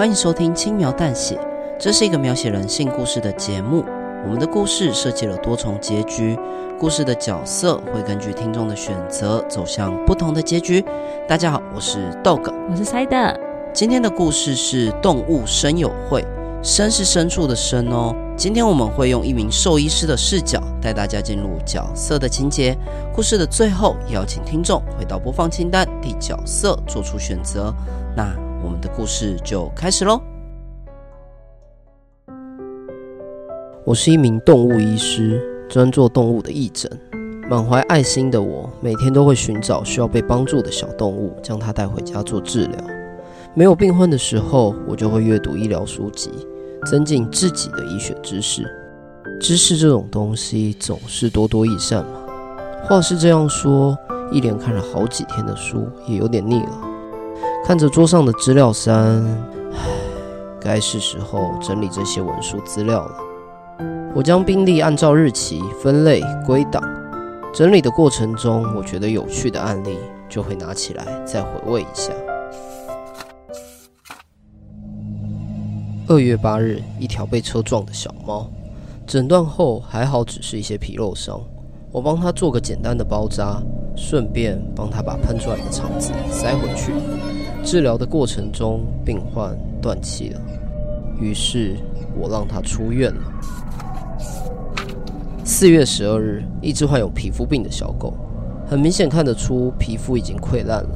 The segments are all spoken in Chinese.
欢迎收听轻描淡写，这是一个描写人性故事的节目。我们的故事设计了多重结局，故事的角色会根据听众的选择走向不同的结局。大家好，我是 Dog，我是 Side。今天的故事是动物生友会，生是深处的生哦。今天我们会用一名兽医师的视角带大家进入角色的情节。故事的最后，邀请听众回到播放清单，替角色做出选择。那我们的故事就开始喽。我是一名动物医师，专做动物的义诊。满怀爱心的我，每天都会寻找需要被帮助的小动物，将它带回家做治疗。没有病患的时候，我就会阅读医疗书籍。增进自己的医学知识，知识这种东西总是多多益善嘛。话是这样说，一连看了好几天的书，也有点腻了。看着桌上的资料山，唉，该是时候整理这些文书资料了。我将病例按照日期分类归档，整理的过程中，我觉得有趣的案例就会拿起来再回味一下。二月八日，一条被车撞的小猫，诊断后还好，只是一些皮肉伤。我帮他做个简单的包扎，顺便帮他把喷出来的肠子塞回去。治疗的过程中，病患断气了，于是我让他出院了。四月十二日，一只患有皮肤病的小狗，很明显看得出皮肤已经溃烂了，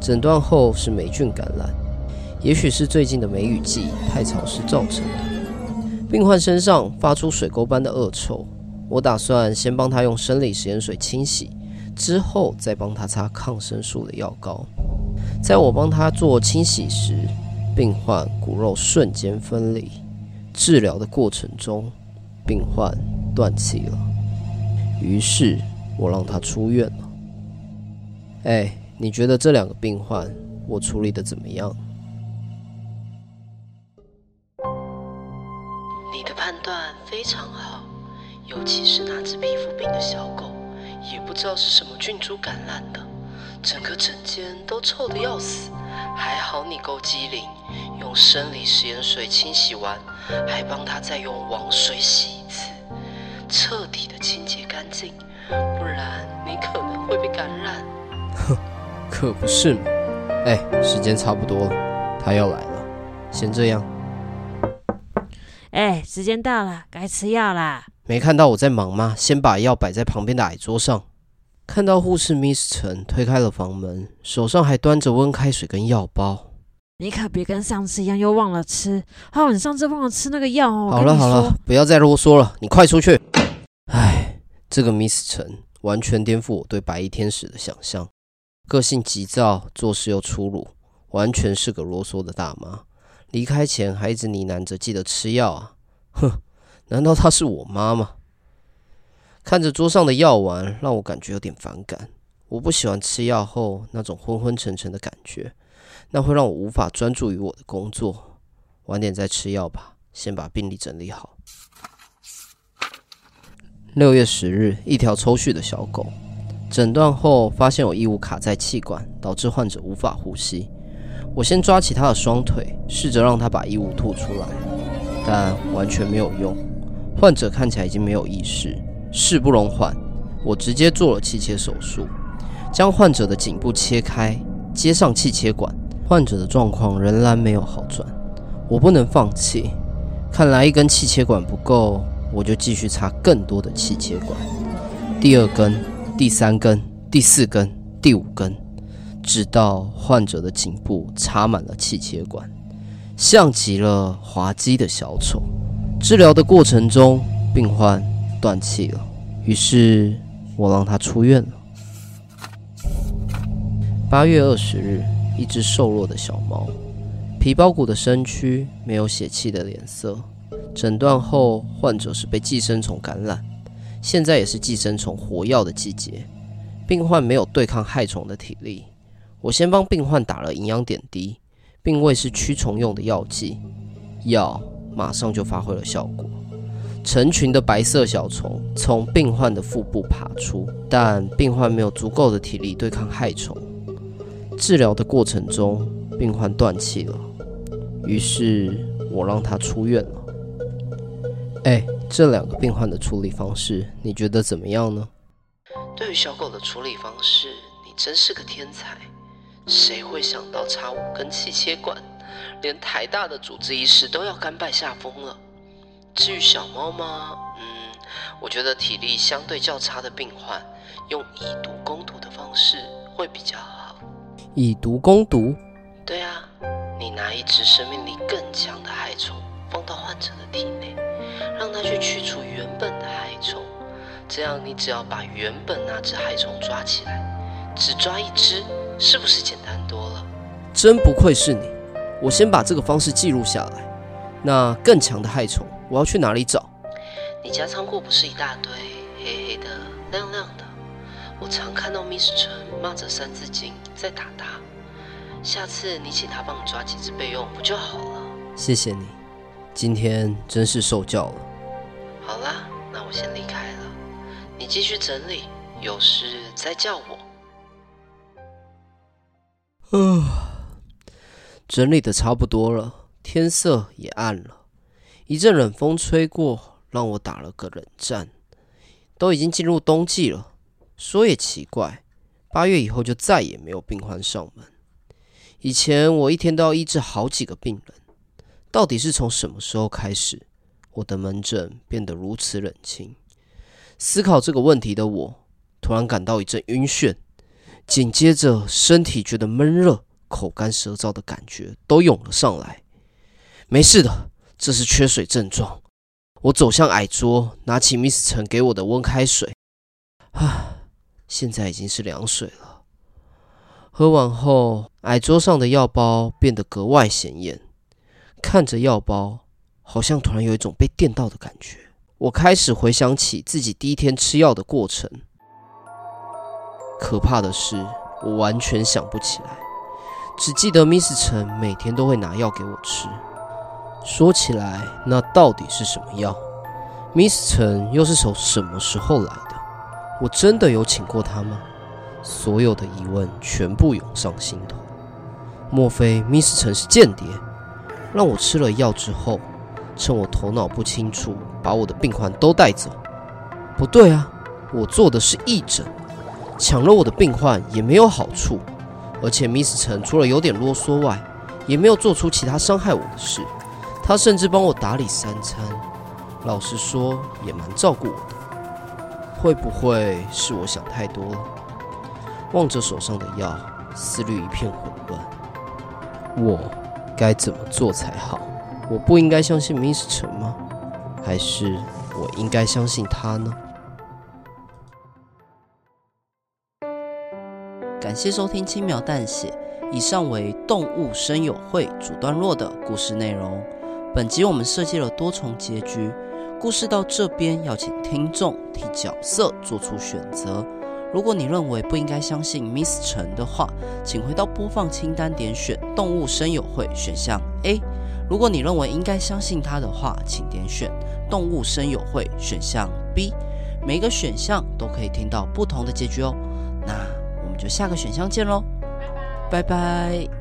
诊断后是霉菌感染。也许是最近的梅雨季太潮湿造成的。病患身上发出水沟般的恶臭，我打算先帮他用生理食盐水清洗，之后再帮他擦抗生素的药膏。在我帮他做清洗时，病患骨肉瞬间分离。治疗的过程中，病患断气了，于是我让他出院了。哎，你觉得这两个病患我处理的怎么样？你的判断非常好，尤其是那只皮肤病的小狗，也不知道是什么菌株感染的，整个整间都臭得要死。还好你够机灵，用生理食盐水清洗完，还帮他再用王水洗一次，彻底的清洁干净，不然你可能会被感染。哼，可不是嘛。哎，时间差不多了，他要来了，先这样。哎，时间到了，该吃药啦。没看到我在忙吗？先把药摆在旁边的矮桌上。看到护士 Miss 陈推开了房门，手上还端着温开水跟药包。你可别跟上次一样又忘了吃。哦，你上次忘了吃那个药哦。好了好了，不要再啰嗦了，你快出去。哎，这个 Miss 陈完全颠覆我对白衣天使的想象，个性急躁，做事又粗鲁，完全是个啰嗦的大妈。离开前还一直呢喃着记得吃药啊！哼，难道她是我妈吗？看着桌上的药丸，让我感觉有点反感。我不喜欢吃药后那种昏昏沉沉的感觉，那会让我无法专注于我的工作。晚点再吃药吧，先把病历整理好。六月十日，一条抽搐的小狗，诊断后发现有异物卡在气管，导致患者无法呼吸。我先抓起他的双腿，试着让他把异物吐出来，但完全没有用。患者看起来已经没有意识，事不容缓。我直接做了气切手术，将患者的颈部切开，接上气切管。患者的状况仍然没有好转，我不能放弃。看来一根气切管不够，我就继续插更多的气切管。第二根、第三根、第四根、第五根。直到患者的颈部插满了气切管，像极了滑稽的小丑。治疗的过程中，病患断气了，于是我让他出院了。八月二十日，一只瘦弱的小猫，皮包骨的身躯，没有血气的脸色。诊断后，患者是被寄生虫感染，现在也是寄生虫活药的季节，病患没有对抗害虫的体力。我先帮病患打了营养点滴，并喂是驱虫用的药剂，药马上就发挥了效果。成群的白色小虫从病患的腹部爬出，但病患没有足够的体力对抗害虫。治疗的过程中，病患断气了，于是我让他出院了。哎，这两个病患的处理方式，你觉得怎么样呢？对于小狗的处理方式，你真是个天才。谁会想到插五根气切管，连台大的主治医师都要甘拜下风了。至于小猫吗？嗯，我觉得体力相对较差的病患，用以毒攻毒的方式会比较好。以毒攻毒？对啊，你拿一只生命力更强的害虫放到患者的体内，让它去驱除原本的害虫，这样你只要把原本那只害虫抓起来，只抓一只，是不是简单多了？真不愧是你，我先把这个方式记录下来。那更强的害虫，我要去哪里找？你家仓库不是一大堆黑黑的、亮亮的？我常看到 Miss 陈骂着三字经在打他。下次你请他帮你抓几只备用不就好了？谢谢你，今天真是受教了。好啦，那我先离开了，你继续整理，有事再叫我。呃，整理的差不多了，天色也暗了，一阵冷风吹过，让我打了个冷战。都已经进入冬季了，说也奇怪，八月以后就再也没有病患上门。以前我一天都要医治好几个病人，到底是从什么时候开始，我的门诊变得如此冷清？思考这个问题的我，突然感到一阵晕眩，紧接着身体觉得闷热、口干舌燥的感觉都涌了上来。没事的，这是缺水症状。我走向矮桌，拿起 Miss 陈给我的温开水，啊，现在已经是凉水了。喝完后，矮桌上的药包变得格外显眼。看着药包，好像突然有一种被电到的感觉。我开始回想起自己第一天吃药的过程。可怕的是，我完全想不起来，只记得 Miss 陈每天都会拿药给我吃。说起来，那到底是什么药？Miss 陈又是从什么时候来的？我真的有请过他吗？所有的疑问全部涌上心头。莫非 Miss 陈是间谍，让我吃了药之后，趁我头脑不清楚，把我的病患都带走？不对啊，我做的是义诊，抢了我的病患也没有好处。而且 Miss 陈除了有点啰嗦外，也没有做出其他伤害我的事。他甚至帮我打理三餐，老实说也蛮照顾我的。会不会是我想太多了？望着手上的药，思虑一片混乱。我该怎么做才好？我不应该相信 Miss 陈吗？还是我应该相信他呢？感谢收听轻描淡写，以上为动物声友会主段落的故事内容。本集我们设计了多重结局，故事到这边要请听众替角色做出选择。如果你认为不应该相信 Miss 陈的话，请回到播放清单点选动物声友会选项 A。如果你认为应该相信他的话，请点选动物声友会选项 B。每一个选项都可以听到不同的结局哦。那我们就下个选项见喽，拜拜。